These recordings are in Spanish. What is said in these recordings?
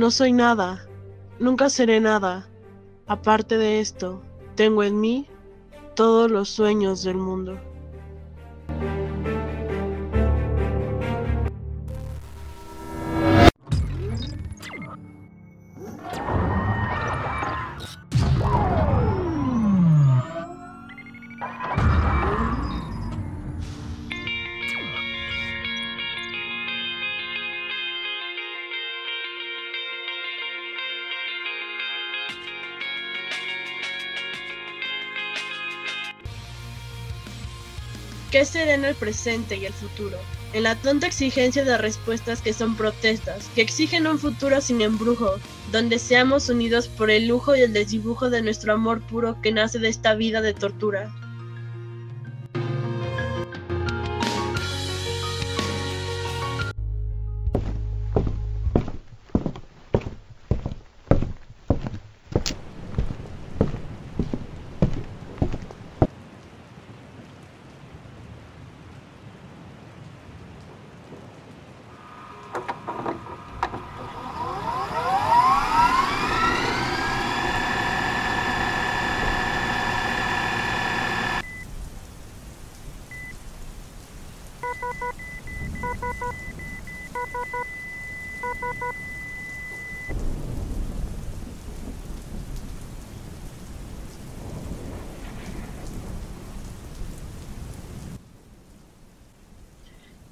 No soy nada, nunca seré nada. Aparte de esto, tengo en mí todos los sueños del mundo. ¿Qué será el presente y el futuro? En la tonta exigencia de respuestas que son protestas, que exigen un futuro sin embrujo, donde seamos unidos por el lujo y el desdibujo de nuestro amor puro que nace de esta vida de tortura.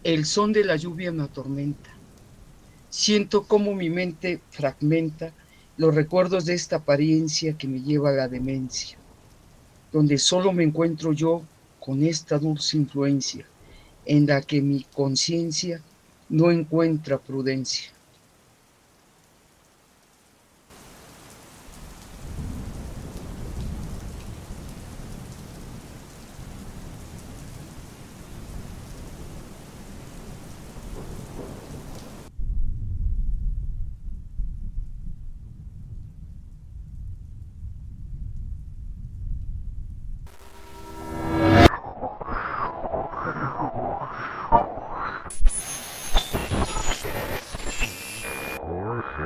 El son de la lluvia me atormenta. Siento cómo mi mente fragmenta los recuerdos de esta apariencia que me lleva a la demencia, donde solo me encuentro yo con esta dulce influencia en la que mi conciencia no encuentra prudencia.